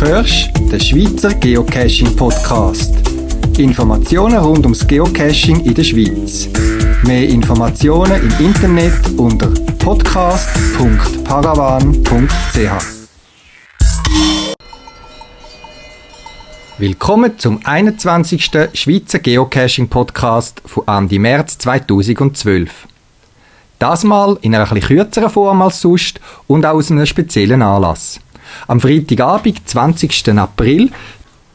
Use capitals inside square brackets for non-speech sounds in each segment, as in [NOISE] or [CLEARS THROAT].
hörst den Schweizer Geocaching Podcast. Informationen rund ums Geocaching in der Schweiz. Mehr Informationen im Internet unter podcast.paravan.ch. Willkommen zum 21. Schweizer Geocaching Podcast von Ende März 2012. Das mal in einer etwas kürzeren Form als sonst und auch aus einem speziellen Anlass. Am Freitagabend, 20. April,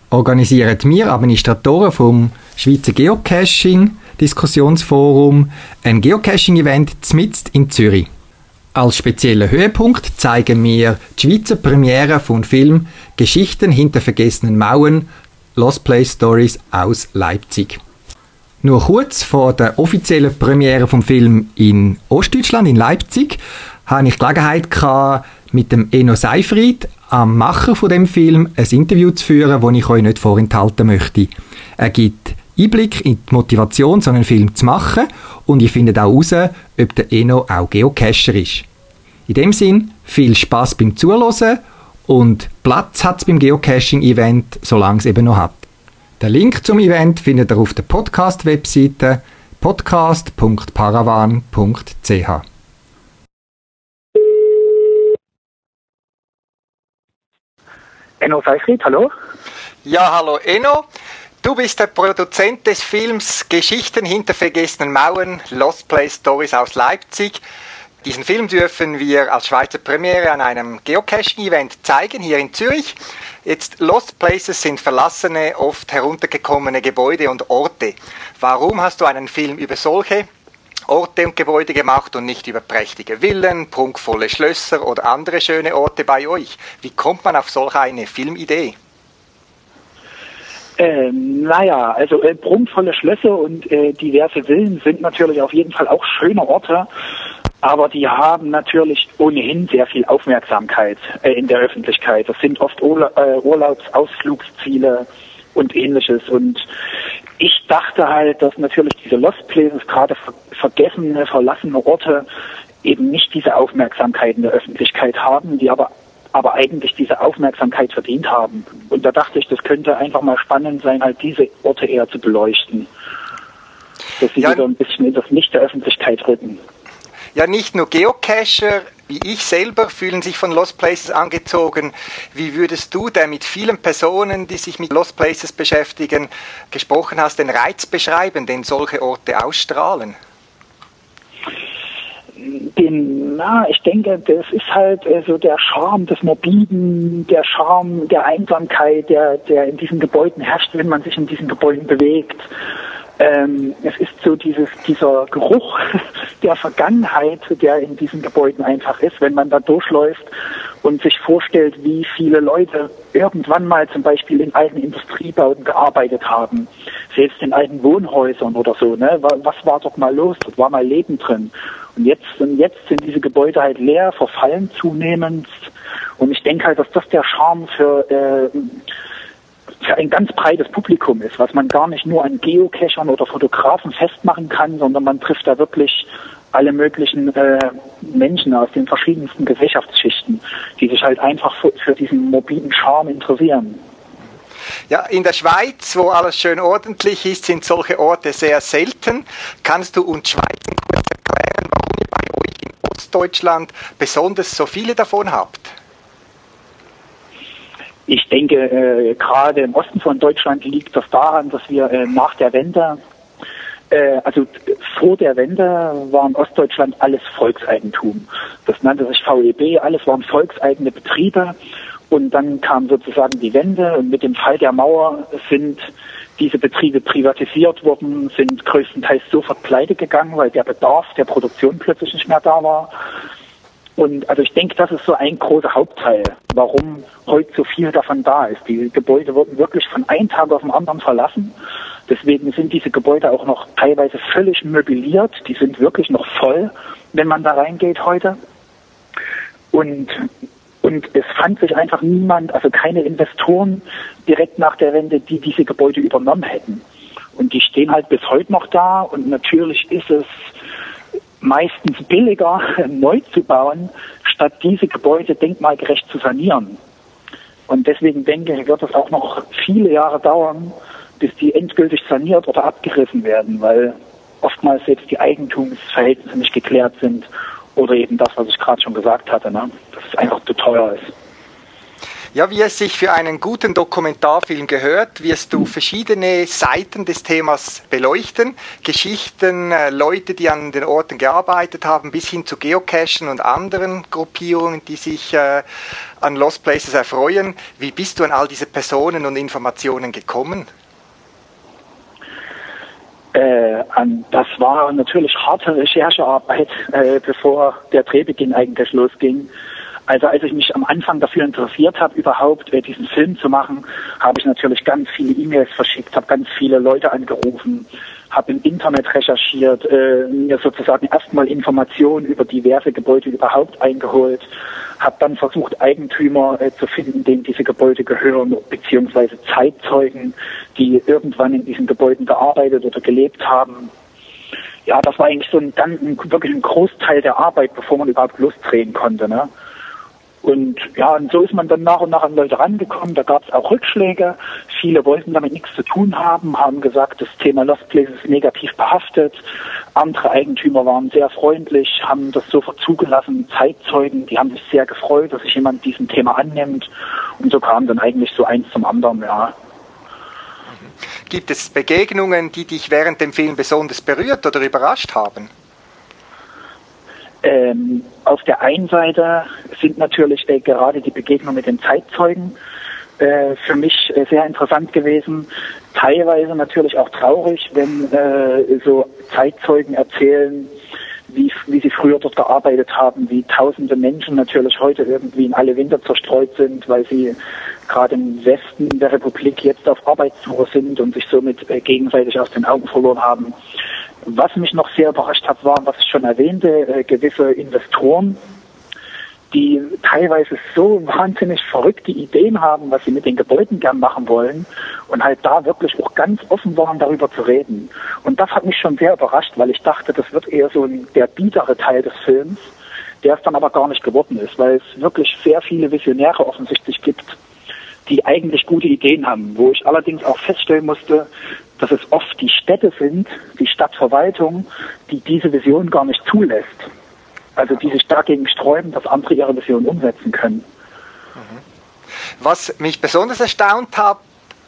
organisieren wir Administratoren vom Schweizer Geocaching Diskussionsforum ein Geocaching-Event zmitzt in Zürich. Als speziellen Höhepunkt zeigen wir die Schweizer Premiere von Film Geschichten hinter vergessenen Mauern Lost Place Stories aus Leipzig. Nur kurz vor der offiziellen Premiere vom Film in Ostdeutschland, in Leipzig, hatte ich die Gelegenheit gehabt, mit dem Eno Seifried, am Macher von dem Film, ein Interview zu führen, das ich euch nicht vorenthalten möchte. Er gibt Einblick in die Motivation, so einen Film zu machen und ihr findet auch heraus, ob der Eno auch Geocacher ist. In dem Sinn, viel Spaß beim Zuhören und Platz hat es beim Geocaching-Event, solange es eben noch hat. Den Link zum Event findet ihr auf der Podcast-Webseite podcast.paravan.ch. Enno Seifried, hallo? Ja, hallo Enno. Du bist der Produzent des Films Geschichten hinter vergessenen Mauern, Lost Place Stories aus Leipzig. Diesen Film dürfen wir als Schweizer Premiere an einem Geocaching-Event zeigen, hier in Zürich. Jetzt Lost Places sind verlassene, oft heruntergekommene Gebäude und Orte. Warum hast du einen Film über solche Orte und Gebäude gemacht und nicht über prächtige Villen, prunkvolle Schlösser oder andere schöne Orte bei euch? Wie kommt man auf solch eine Filmidee? Ähm, naja, also äh, prunkvolle Schlösser und äh, diverse Villen sind natürlich auf jeden Fall auch schöne Orte aber die haben natürlich ohnehin sehr viel Aufmerksamkeit äh, in der Öffentlichkeit. Das sind oft Urla äh, Urlaubsausflugsziele und ähnliches. Und ich dachte halt, dass natürlich diese Lost Places, gerade ver vergessene, verlassene Orte, eben nicht diese Aufmerksamkeit in der Öffentlichkeit haben, die aber aber eigentlich diese Aufmerksamkeit verdient haben. Und da dachte ich, das könnte einfach mal spannend sein, halt diese Orte eher zu beleuchten. Dass sie ja. wieder ein bisschen in das Licht der Öffentlichkeit rücken. Ja, nicht nur Geocacher, wie ich selber, fühlen sich von Lost Places angezogen. Wie würdest du, der mit vielen Personen, die sich mit Lost Places beschäftigen, gesprochen hast, den Reiz beschreiben, den solche Orte ausstrahlen? Den, na, ich denke, das ist halt äh, so der Charme des Morbiden, der Charme der Einsamkeit, der, der in diesen Gebäuden herrscht, wenn man sich in diesen Gebäuden bewegt. Ähm, es ist so dieses, dieser Geruch [LAUGHS] der Vergangenheit, der in diesen Gebäuden einfach ist, wenn man da durchläuft und sich vorstellt, wie viele Leute irgendwann mal zum Beispiel in alten Industriebauten gearbeitet haben, selbst in alten Wohnhäusern oder so. Ne? Was war dort mal los? Dort war mal Leben drin. Und jetzt, und jetzt sind diese Gebäude halt leer, verfallen zunehmend. Und ich denke halt, dass das der Charme für äh, für ein ganz breites Publikum ist, was man gar nicht nur an Geocachern oder Fotografen festmachen kann, sondern man trifft da wirklich alle möglichen äh, Menschen aus den verschiedensten Gesellschaftsschichten, die sich halt einfach für, für diesen mobilen Charme interessieren. Ja, in der Schweiz, wo alles schön ordentlich ist, sind solche Orte sehr selten. Kannst du uns Schweiz kurz erklären, warum ihr bei euch in Ostdeutschland besonders so viele davon habt? Ich denke, äh, gerade im Osten von Deutschland liegt das daran, dass wir äh, nach der Wende, äh, also vor der Wende war in Ostdeutschland alles Volkseigentum. Das nannte sich VEB, alles waren volkseigene Betriebe. Und dann kam sozusagen die Wende und mit dem Fall der Mauer sind diese Betriebe privatisiert worden, sind größtenteils sofort pleite gegangen, weil der Bedarf der Produktion plötzlich nicht mehr da war. Und also ich denke, das ist so ein großer Hauptteil, warum heute so viel davon da ist. Die Gebäude wurden wirklich von einem Tag auf den anderen verlassen. Deswegen sind diese Gebäude auch noch teilweise völlig möbliert. Die sind wirklich noch voll, wenn man da reingeht heute. Und, und es fand sich einfach niemand, also keine Investoren direkt nach der Wende, die diese Gebäude übernommen hätten. Und die stehen halt bis heute noch da. Und natürlich ist es meistens billiger [LAUGHS] neu zu bauen, statt diese Gebäude denkmalgerecht zu sanieren. Und deswegen denke ich, wird es auch noch viele Jahre dauern, bis die endgültig saniert oder abgerissen werden, weil oftmals selbst die Eigentumsverhältnisse nicht geklärt sind oder eben das, was ich gerade schon gesagt hatte, ne? dass es einfach zu teuer ist. Ja, wie es sich für einen guten Dokumentarfilm gehört, wirst du verschiedene Seiten des Themas beleuchten. Geschichten, äh, Leute, die an den Orten gearbeitet haben, bis hin zu Geocachen und anderen Gruppierungen, die sich äh, an Lost Places erfreuen. Wie bist du an all diese Personen und Informationen gekommen? Äh, das war natürlich harte Recherchearbeit, äh, bevor der Drehbeginn eigentlich losging. Also als ich mich am Anfang dafür interessiert habe, überhaupt äh, diesen Film zu machen, habe ich natürlich ganz viele E-Mails verschickt, habe ganz viele Leute angerufen, habe im Internet recherchiert, äh, mir sozusagen erstmal Informationen über diverse Gebäude überhaupt eingeholt, habe dann versucht, Eigentümer äh, zu finden, denen diese Gebäude gehören, beziehungsweise Zeitzeugen, die irgendwann in diesen Gebäuden gearbeitet oder gelebt haben. Ja, das war eigentlich so ein, dann ein, wirklich ein Großteil der Arbeit, bevor man überhaupt losdrehen konnte. Ne? Und ja, und so ist man dann nach und nach an Leute rangekommen. Da gab es auch Rückschläge. Viele wollten damit nichts zu tun haben, haben gesagt, das Thema Lost Place ist negativ behaftet. Andere Eigentümer waren sehr freundlich, haben das sofort zugelassen. Zeitzeugen, die haben sich sehr gefreut, dass sich jemand diesem Thema annimmt. Und so kam dann eigentlich so eins zum anderen, ja. Gibt es Begegnungen, die dich während dem Film besonders berührt oder überrascht haben? Ähm, auf der einen Seite sind natürlich äh, gerade die Begegnungen mit den Zeitzeugen äh, für mich äh, sehr interessant gewesen. Teilweise natürlich auch traurig, wenn äh, so Zeitzeugen erzählen, wie, wie sie früher dort gearbeitet haben, wie tausende Menschen natürlich heute irgendwie in alle Winter zerstreut sind, weil sie gerade im Westen der Republik jetzt auf Arbeitssuche sind und sich somit äh, gegenseitig aus den Augen verloren haben. Was mich noch sehr überrascht hat, war, was ich schon erwähnte, äh, gewisse Investoren, die teilweise so wahnsinnig verrückte Ideen haben, was sie mit den Gebäuden gern machen wollen und halt da wirklich auch ganz offen waren, darüber zu reden. Und das hat mich schon sehr überrascht, weil ich dachte, das wird eher so der biedere Teil des Films, der es dann aber gar nicht geworden ist, weil es wirklich sehr viele Visionäre offensichtlich gibt, die eigentlich gute Ideen haben, wo ich allerdings auch feststellen musste, dass es oft die Städte sind, die Stadtverwaltung, die diese Vision gar nicht zulässt. Also die sich dagegen sträuben, dass andere ihre Vision umsetzen können. Was mich besonders erstaunt hat,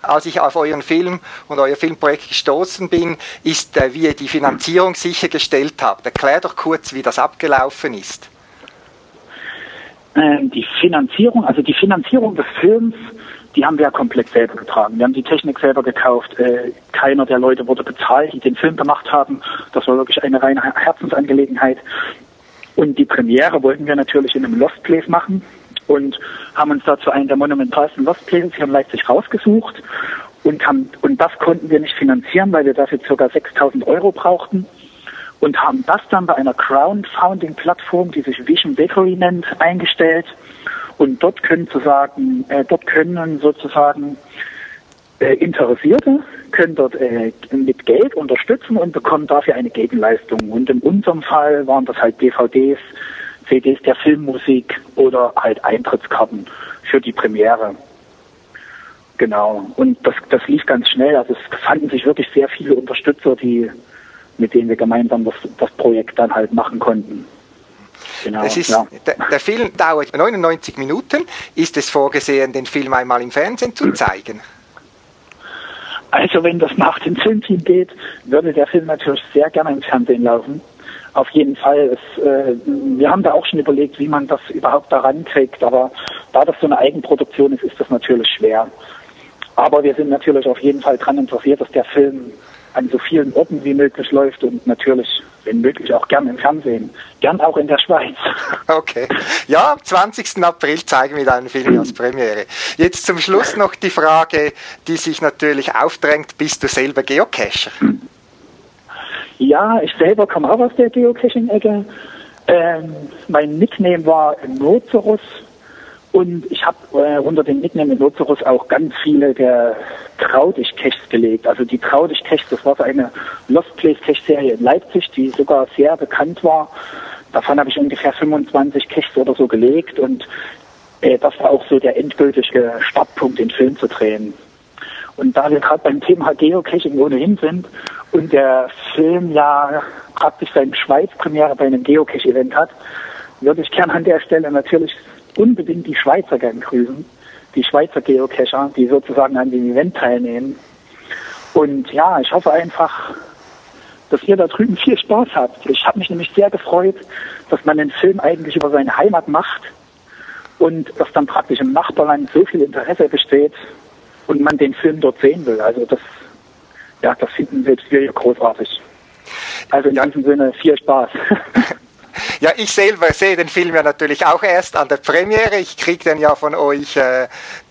als ich auf euren Film und euer Filmprojekt gestoßen bin, ist, äh, wie ihr die Finanzierung sichergestellt habt. Erklär doch kurz, wie das abgelaufen ist. Ähm, die Finanzierung, also die Finanzierung des Films die haben wir ja komplett selber getragen. Wir haben die Technik selber gekauft. Äh, keiner der Leute wurde bezahlt, die den Film gemacht haben. Das war wirklich eine reine Herzensangelegenheit. Und die Premiere wollten wir natürlich in einem Lost Place machen und haben uns dazu einen der monumentalsten Lost Places hier in Leipzig rausgesucht und haben, und das konnten wir nicht finanzieren, weil wir dafür ca. 6000 Euro brauchten und haben das dann bei einer Crowdfunding Plattform, die sich Vision Bakery nennt, eingestellt und dort können sozusagen, äh, dort können sozusagen äh, Interessierte können dort äh, mit Geld unterstützen und bekommen dafür eine Gegenleistung. Und in unserem Fall waren das halt DVDs, CDs der Filmmusik oder halt Eintrittskarten für die Premiere. Genau. Und das, das lief ganz schnell. Also es fanden sich wirklich sehr viele Unterstützer, die, mit denen wir gemeinsam das, das Projekt dann halt machen konnten. Genau, ist, ja. der, der, Film dauert 99 Minuten. Ist es vorgesehen, den Film einmal im Fernsehen zu [CLEARS THROAT] zeigen? Also wenn das nach dem Filmteam geht, würde der Film natürlich sehr gerne im Fernsehen laufen. Auf jeden Fall. Es, äh, wir haben da auch schon überlegt, wie man das überhaupt daran kriegt. Aber da das so eine Eigenproduktion ist, ist das natürlich schwer. Aber wir sind natürlich auf jeden Fall daran interessiert, dass der Film an so vielen Orten wie möglich läuft und natürlich, wenn möglich, auch gern im Fernsehen. Gern auch in der Schweiz. [LAUGHS] Okay. Ja, am 20. April zeigen wir deinen Film als Premiere. Jetzt zum Schluss noch die Frage, die sich natürlich aufdrängt. Bist du selber Geocacher? Ja, ich selber komme auch aus der Geocaching-Ecke. Ähm, mein Nickname war Nozorus und ich habe äh, unter dem Nickname Nozorus auch ganz viele der Traudig-Caches gelegt. Also die Traudig-Caches, das war so eine Lost Place Cache-Serie in Leipzig, die sogar sehr bekannt war. Davon habe ich ungefähr 25 Caches oder so gelegt und äh, das war auch so der endgültige Startpunkt, den Film zu drehen. Und da wir gerade beim Thema Geocaching ohnehin sind und der Film ja praktisch seine Schweiz-Premiere bei einem Geocache-Event hat, würde ich gerne an der Stelle natürlich unbedingt die Schweizer gern grüßen. Die Schweizer Geocacher, die sozusagen an dem Event teilnehmen. Und ja, ich hoffe einfach, dass ihr da drüben viel Spaß habt. Ich habe mich nämlich sehr gefreut, dass man den Film eigentlich über seine Heimat macht und dass dann praktisch im Nachbarland so viel Interesse besteht und man den Film dort sehen will. Also das, ja, das finden selbst wir großartig. Also in ja. diesem Sinne viel Spaß. [LAUGHS] Ja, ich selber sehe den Film ja natürlich auch erst an der Premiere. Ich kriege den ja von euch äh,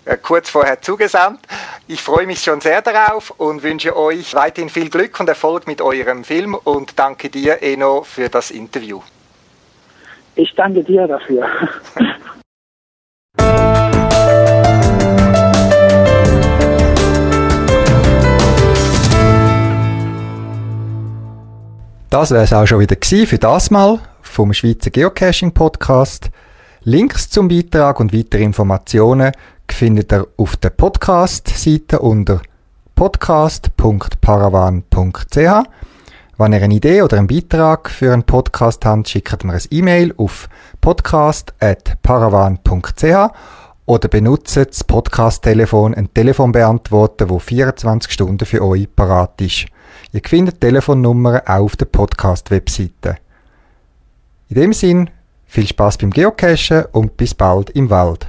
äh, kurz vorher zugesandt. Ich freue mich schon sehr darauf und wünsche euch weiterhin viel Glück und Erfolg mit eurem Film und danke dir, Eno, für das Interview. Ich danke dir dafür. Das wäre es auch schon wieder für das Mal vom Schweizer Geocaching Podcast. Links zum Beitrag und weitere Informationen findet ihr auf der Podcast-Seite unter podcast.paravan.ch. Wenn ihr eine Idee oder einen Beitrag für einen Podcast habt, schickt mir ein E-Mail auf podcast.paravan.ch oder benutzt das Podcast-Telefon, ein Telefonbeantworter, das 24 Stunden für euch parat ist. Ihr findet Telefonnummern auch auf der Podcast-Webseite. In dem Sinn, viel Spaß beim Geocachen und bis bald im Wald.